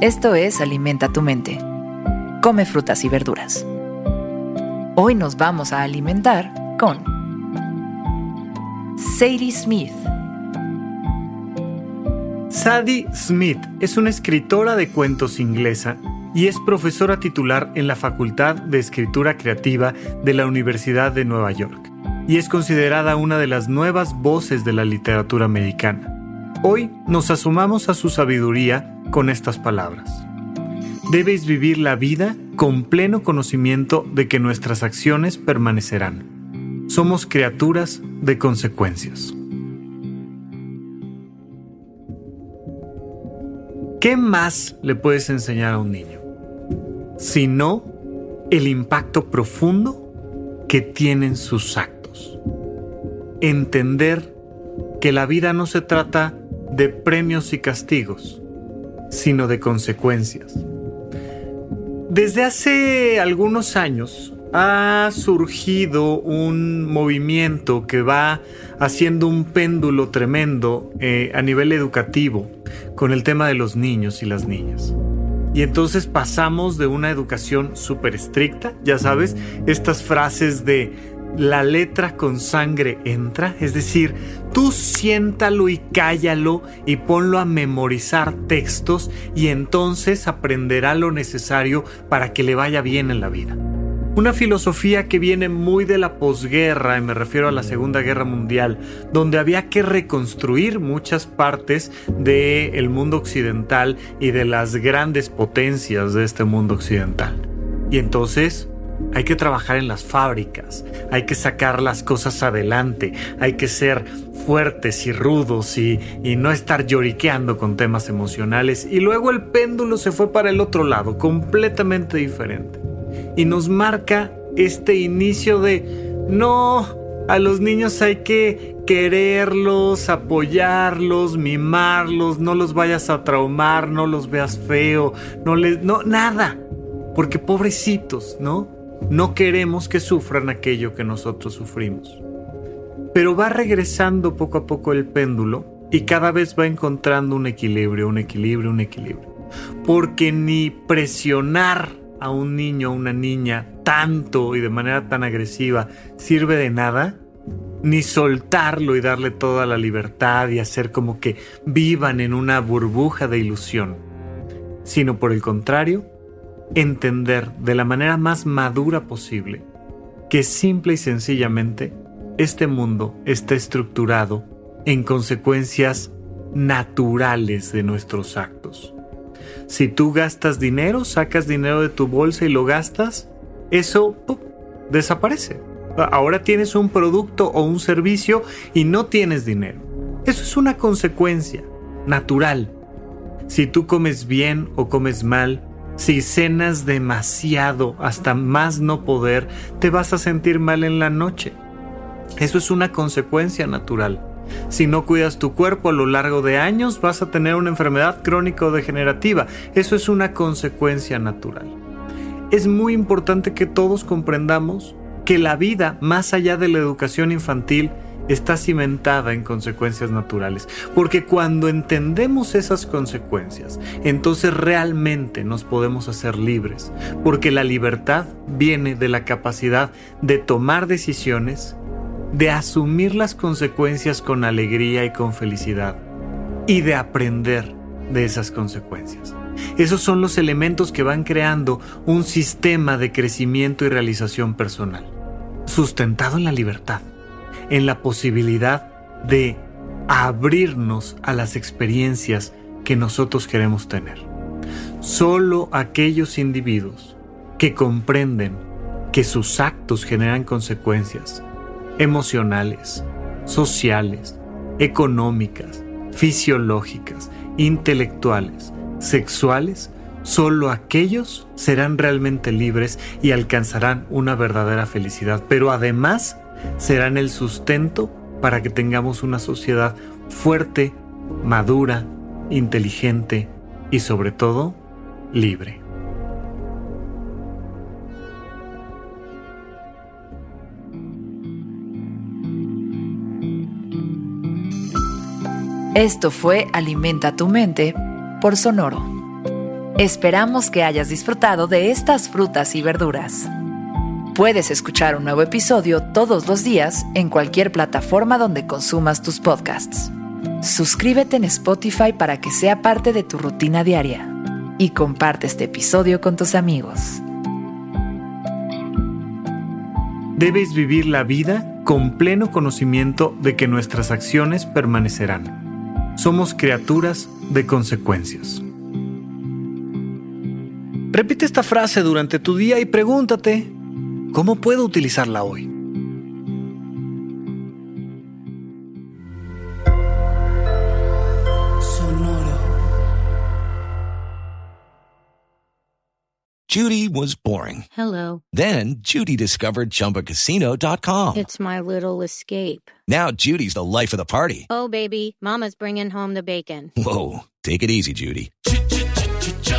Esto es Alimenta tu mente. Come frutas y verduras. Hoy nos vamos a alimentar con Sadie Smith. Sadie Smith es una escritora de cuentos inglesa y es profesora titular en la Facultad de Escritura Creativa de la Universidad de Nueva York y es considerada una de las nuevas voces de la literatura americana. Hoy nos asomamos a su sabiduría con estas palabras. Debes vivir la vida con pleno conocimiento de que nuestras acciones permanecerán. Somos criaturas de consecuencias. ¿Qué más le puedes enseñar a un niño? Sino el impacto profundo que tienen sus actos. Entender que la vida no se trata de premios y castigos, sino de consecuencias. Desde hace algunos años ha surgido un movimiento que va haciendo un péndulo tremendo eh, a nivel educativo con el tema de los niños y las niñas. Y entonces pasamos de una educación súper estricta, ya sabes, estas frases de la letra con sangre entra, es decir, tú siéntalo y cállalo y ponlo a memorizar textos y entonces aprenderá lo necesario para que le vaya bien en la vida. Una filosofía que viene muy de la posguerra, y me refiero a la Segunda Guerra Mundial, donde había que reconstruir muchas partes del mundo occidental y de las grandes potencias de este mundo occidental. Y entonces hay que trabajar en las fábricas, hay que sacar las cosas adelante, hay que ser fuertes y rudos y, no estar lloriqueando con temas emocionales. Y luego el péndulo se fue para el otro lado, completamente diferente. Y nos marca este inicio de, no, a los niños hay que quererlos, apoyarlos, mimarlos, no los vayas a traumar, no los veas feo, no les, no, nada. Porque pobrecitos, ¿no? No queremos que sufran aquello que nosotros sufrimos. Pero va regresando poco a poco el péndulo y cada vez va encontrando un equilibrio, un equilibrio, un equilibrio. Porque ni presionar a un niño o una niña tanto y de manera tan agresiva sirve de nada, ni soltarlo y darle toda la libertad y hacer como que vivan en una burbuja de ilusión, sino por el contrario, entender de la manera más madura posible que simple y sencillamente este mundo está estructurado en consecuencias naturales de nuestros actos. Si tú gastas dinero, sacas dinero de tu bolsa y lo gastas, eso desaparece. Ahora tienes un producto o un servicio y no tienes dinero. Eso es una consecuencia natural. Si tú comes bien o comes mal, si cenas demasiado hasta más no poder, te vas a sentir mal en la noche. Eso es una consecuencia natural. Si no cuidas tu cuerpo a lo largo de años, vas a tener una enfermedad crónica o degenerativa. Eso es una consecuencia natural. Es muy importante que todos comprendamos que la vida, más allá de la educación infantil, está cimentada en consecuencias naturales. Porque cuando entendemos esas consecuencias, entonces realmente nos podemos hacer libres. Porque la libertad viene de la capacidad de tomar decisiones de asumir las consecuencias con alegría y con felicidad y de aprender de esas consecuencias. Esos son los elementos que van creando un sistema de crecimiento y realización personal, sustentado en la libertad, en la posibilidad de abrirnos a las experiencias que nosotros queremos tener. Solo aquellos individuos que comprenden que sus actos generan consecuencias emocionales, sociales, económicas, fisiológicas, intelectuales, sexuales, solo aquellos serán realmente libres y alcanzarán una verdadera felicidad, pero además serán el sustento para que tengamos una sociedad fuerte, madura, inteligente y sobre todo libre. Esto fue Alimenta tu mente por Sonoro. Esperamos que hayas disfrutado de estas frutas y verduras. Puedes escuchar un nuevo episodio todos los días en cualquier plataforma donde consumas tus podcasts. Suscríbete en Spotify para que sea parte de tu rutina diaria y comparte este episodio con tus amigos. Debes vivir la vida con pleno conocimiento de que nuestras acciones permanecerán somos criaturas de consecuencias. Repite esta frase durante tu día y pregúntate, ¿cómo puedo utilizarla hoy? Judy was boring. Hello. Then Judy discovered ChumbaCasino.com. It's my little escape. Now Judy's the life of the party. Oh, baby, Mama's bringing home the bacon. Whoa, take it easy, Judy.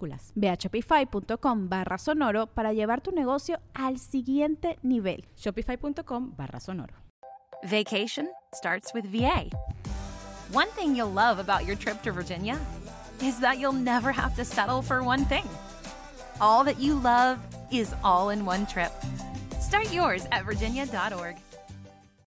minúsculas. Ve a shopify.com barra sonoro para llevar tu negocio al siguiente nivel. Shopify.com barra sonoro. Vacation starts with VA. One thing you'll love about your trip to Virginia is that you'll never have to settle for one thing. All that you love is all in one trip. Start yours at virginia.org.